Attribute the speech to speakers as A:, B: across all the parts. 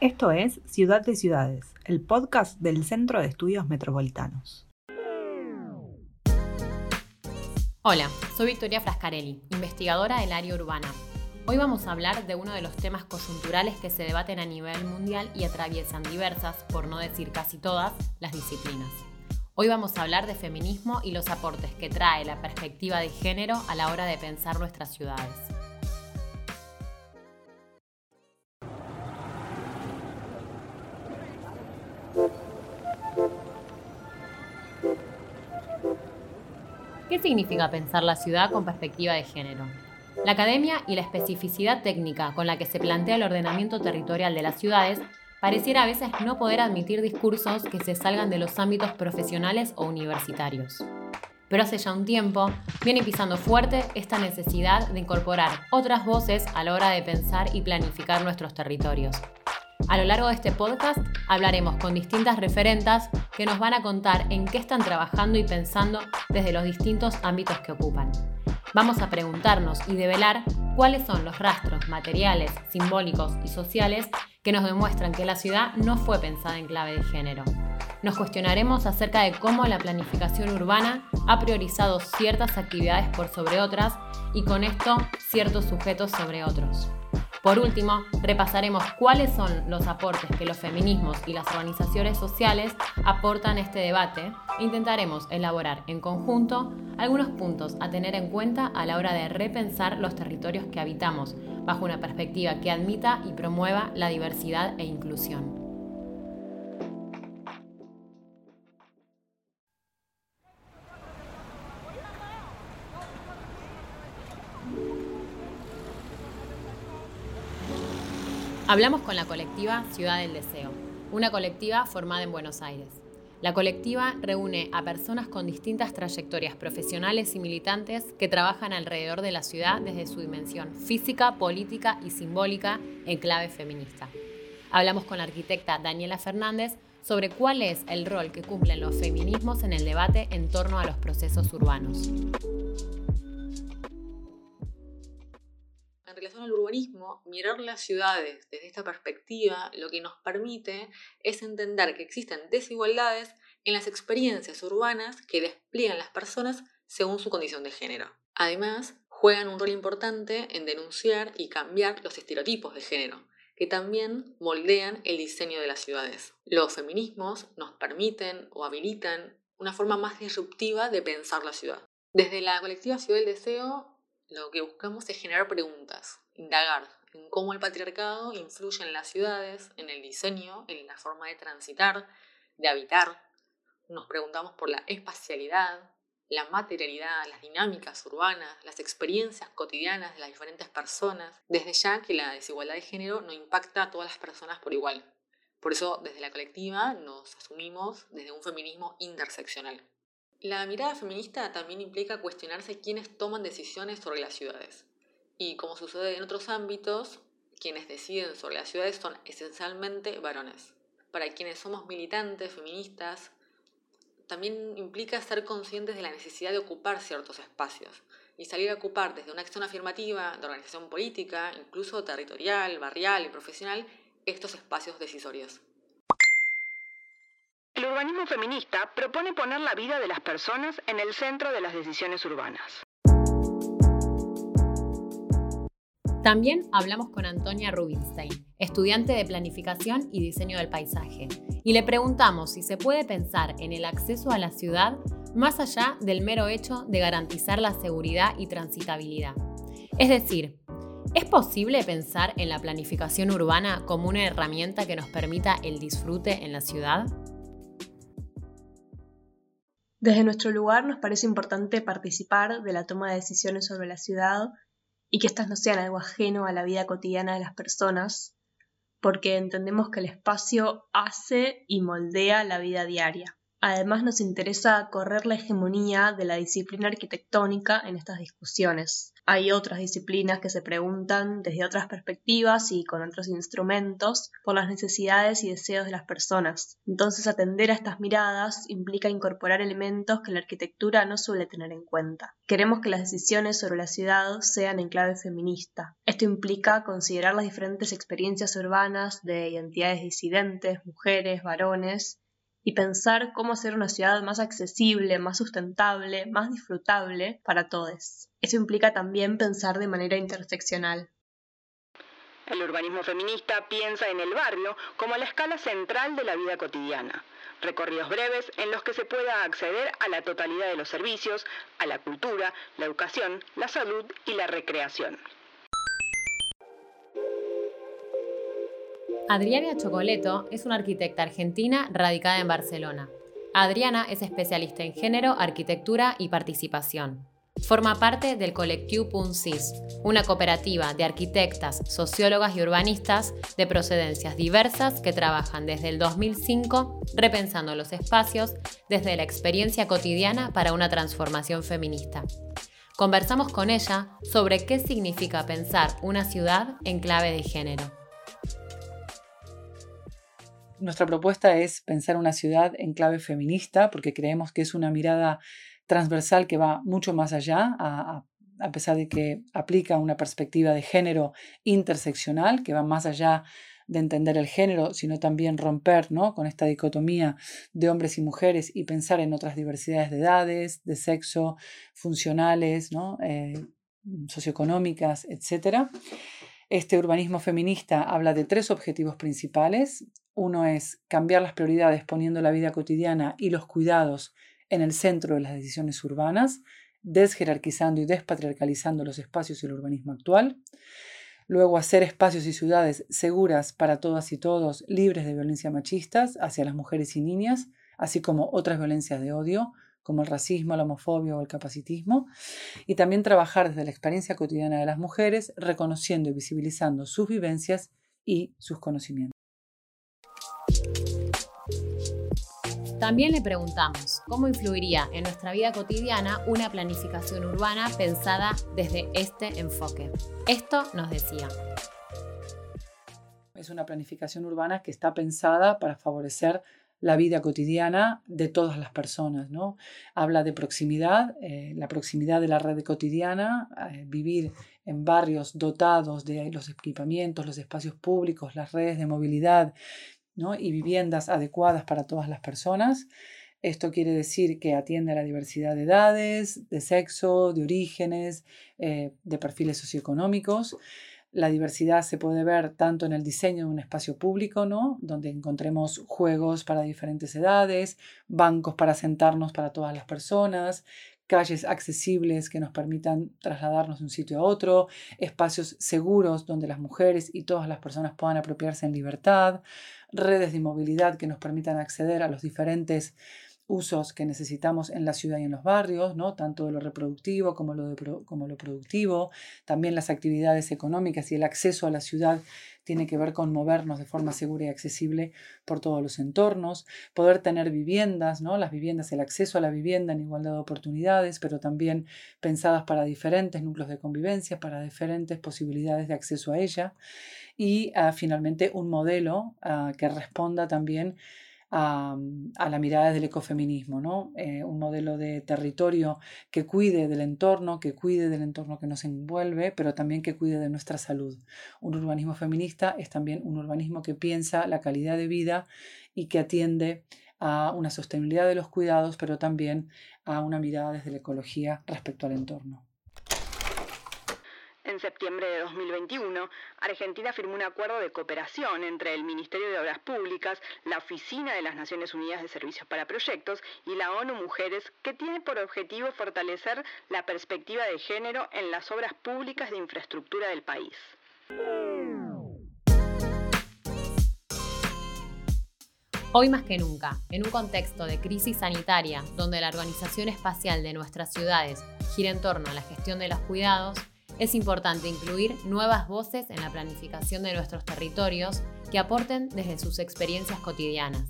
A: Esto es Ciudad de Ciudades, el podcast del Centro de Estudios Metropolitanos.
B: Hola, soy Victoria Frascarelli, investigadora del área urbana. Hoy vamos a hablar de uno de los temas coyunturales que se debaten a nivel mundial y atraviesan diversas, por no decir casi todas, las disciplinas. Hoy vamos a hablar de feminismo y los aportes que trae la perspectiva de género a la hora de pensar nuestras ciudades. Significa pensar la ciudad con perspectiva de género? La academia y la especificidad técnica con la que se plantea el ordenamiento territorial de las ciudades pareciera a veces no poder admitir discursos que se salgan de los ámbitos profesionales o universitarios. Pero hace ya un tiempo viene pisando fuerte esta necesidad de incorporar otras voces a la hora de pensar y planificar nuestros territorios. A lo largo de este podcast hablaremos con distintas referentas que nos van a contar en qué están trabajando y pensando desde los distintos ámbitos que ocupan. Vamos a preguntarnos y develar cuáles son los rastros materiales, simbólicos y sociales que nos demuestran que la ciudad no fue pensada en clave de género. Nos cuestionaremos acerca de cómo la planificación urbana ha priorizado ciertas actividades por sobre otras y con esto ciertos sujetos sobre otros. Por último, repasaremos cuáles son los aportes que los feminismos y las organizaciones sociales aportan a este debate intentaremos elaborar en conjunto algunos puntos a tener en cuenta a la hora de repensar los territorios que habitamos bajo una perspectiva que admita y promueva la diversidad e inclusión. Hablamos con la colectiva Ciudad del Deseo, una colectiva formada en Buenos Aires. La colectiva reúne a personas con distintas trayectorias profesionales y militantes que trabajan alrededor de la ciudad desde su dimensión física, política y simbólica en clave feminista. Hablamos con la arquitecta Daniela Fernández sobre cuál es el rol que cumplen los feminismos en el debate en torno a los procesos urbanos.
C: Al urbanismo, mirar las ciudades desde esta perspectiva lo que nos permite es entender que existen desigualdades en las experiencias urbanas que despliegan las personas según su condición de género. Además, juegan un rol importante en denunciar y cambiar los estereotipos de género, que también moldean el diseño de las ciudades. Los feminismos nos permiten o habilitan una forma más disruptiva de pensar la ciudad. Desde la colectiva Ciudad del Deseo lo que buscamos es generar preguntas, indagar en cómo el patriarcado influye en las ciudades, en el diseño, en la forma de transitar, de habitar. Nos preguntamos por la espacialidad, la materialidad, las dinámicas urbanas, las experiencias cotidianas de las diferentes personas, desde ya que la desigualdad de género no impacta a todas las personas por igual. Por eso, desde la colectiva nos asumimos desde un feminismo interseccional. La mirada feminista también implica cuestionarse quiénes toman decisiones sobre las ciudades. Y como sucede en otros ámbitos, quienes deciden sobre las ciudades son esencialmente varones. Para quienes somos militantes, feministas, también implica ser conscientes de la necesidad de ocupar ciertos espacios y salir a ocupar desde una acción afirmativa de organización política, incluso territorial, barrial y profesional, estos espacios decisorios.
A: El urbanismo feminista propone poner la vida de las personas en el centro de las decisiones urbanas.
B: También hablamos con Antonia Rubinstein, estudiante de Planificación y Diseño del Paisaje, y le preguntamos si se puede pensar en el acceso a la ciudad más allá del mero hecho de garantizar la seguridad y transitabilidad. Es decir, ¿es posible pensar en la planificación urbana como una herramienta que nos permita el disfrute en la ciudad?
D: Desde nuestro lugar nos parece importante participar de la toma de decisiones sobre la ciudad y que éstas no sean algo ajeno a la vida cotidiana de las personas, porque entendemos que el espacio hace y moldea la vida diaria. Además nos interesa correr la hegemonía de la disciplina arquitectónica en estas discusiones. Hay otras disciplinas que se preguntan desde otras perspectivas y con otros instrumentos por las necesidades y deseos de las personas. Entonces atender a estas miradas implica incorporar elementos que la arquitectura no suele tener en cuenta. Queremos que las decisiones sobre la ciudad sean en clave feminista. Esto implica considerar las diferentes experiencias urbanas de identidades disidentes, mujeres, varones, y pensar cómo hacer una ciudad más accesible, más sustentable, más disfrutable para todos. Eso implica también pensar de manera interseccional.
A: El urbanismo feminista piensa en el barrio como la escala central de la vida cotidiana. Recorridos breves en los que se pueda acceder a la totalidad de los servicios, a la cultura, la educación, la salud y la recreación.
B: Adriana Chocoleto es una arquitecta argentina radicada en Barcelona. Adriana es especialista en género, arquitectura y participación. Forma parte del Colectivo Puncis, una cooperativa de arquitectas, sociólogas y urbanistas de procedencias diversas que trabajan desde el 2005 repensando los espacios desde la experiencia cotidiana para una transformación feminista. Conversamos con ella sobre qué significa pensar una ciudad en clave de género
E: nuestra propuesta es pensar una ciudad en clave feminista, porque creemos que es una mirada transversal que va mucho más allá, a, pesar de que aplica una perspectiva de género interseccional, que va más allá de entender el género, sino también romper ¿no? con esta dicotomía de hombres y mujeres y pensar en otras diversidades de edades, de sexo, funcionales, ¿no? Eh, socioeconómicas, etc. Este urbanismo feminista habla de tres objetivos principales. Uno es cambiar las prioridades poniendo la vida cotidiana y los cuidados en el centro de las decisiones urbanas, desjerarquizando y despatriarcalizando los espacios y el urbanismo actual. Luego, hacer espacios y ciudades seguras para todas y todos, libres de violencia machistas hacia las mujeres y niñas, así como otras violencias de odio, como el racismo, la homofobia o el capacitismo. Y también trabajar desde la experiencia cotidiana de las mujeres, reconociendo y visibilizando sus vivencias y sus conocimientos.
B: También le preguntamos cómo influiría en nuestra vida cotidiana una planificación urbana pensada desde este enfoque. Esto nos decía.
E: Es una planificación urbana que está pensada para favorecer la vida cotidiana de todas las personas. ¿no? Habla de proximidad, eh, la proximidad de la red cotidiana, eh, vivir en barrios dotados de los equipamientos, los espacios públicos, las redes de movilidad y viviendas adecuadas para todas las personas. Esto quiere decir que atiende a la diversidad de edades, de sexo, de orígenes, eh, de perfiles socioeconómicos. La diversidad se puede ver tanto en el diseño de un espacio público, ¿no? donde encontremos juegos para diferentes edades, bancos para sentarnos para todas las personas, calles accesibles que nos permitan trasladarnos de un sitio a otro, espacios seguros donde las mujeres y todas las personas puedan apropiarse en libertad, redes de movilidad que nos permitan acceder a los diferentes usos que necesitamos en la ciudad y en los barrios, ¿no? tanto de lo reproductivo como lo, como lo productivo, también las actividades económicas y el acceso a la ciudad tiene que ver con movernos de forma segura y accesible por todos los entornos, poder tener viviendas, ¿no? las viviendas, el acceso a la vivienda en igualdad de oportunidades, pero también pensadas para diferentes núcleos de convivencia, para diferentes posibilidades de acceso a ella, y ah, finalmente un modelo ah, que responda también a, la mirada del ecofeminismo, ¿no? Eh, un modelo de territorio que cuide del entorno, que cuide del entorno que nos envuelve, pero también que cuide de nuestra salud. Un urbanismo feminista es también un urbanismo que piensa la calidad de vida y que atiende a una sostenibilidad de los cuidados, pero también a una mirada desde la ecología respecto al entorno
A: en septiembre de 2021, Argentina firmó un acuerdo de cooperación entre el Ministerio de Obras Públicas, la Oficina de las Naciones Unidas de Servicios para Proyectos y la ONU Mujeres, que tiene por objetivo fortalecer la perspectiva de género en las obras públicas de infraestructura del país.
B: Hoy más que nunca, en un contexto de crisis sanitaria donde la organización espacial de nuestras ciudades gira en torno a la gestión de los cuidados, es importante incluir nuevas voces en la planificación de nuestros territorios que aporten desde sus experiencias cotidianas.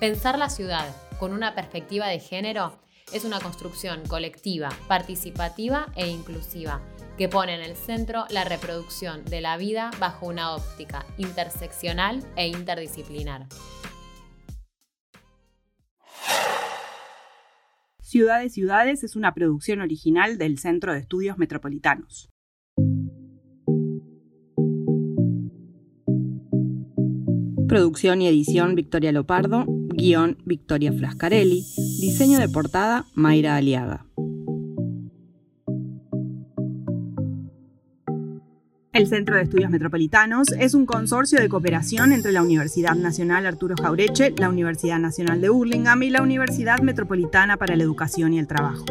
B: Pensar la ciudad con una perspectiva de género es una construcción colectiva, participativa e inclusiva, que pone en el centro la reproducción de la vida bajo una óptica interseccional e interdisciplinar.
A: Ciudades Ciudades es una producción original del Centro de Estudios Metropolitanos. Producción y edición Victoria Lopardo, guion Victoria Frascarelli, diseño de portada Mayra Aliaga. El Centro de Estudios Metropolitanos es un consorcio de cooperación entre la Universidad Nacional Arturo Jaureche, la Universidad Nacional de Burlingame y la Universidad Metropolitana para la Educación y el Trabajo.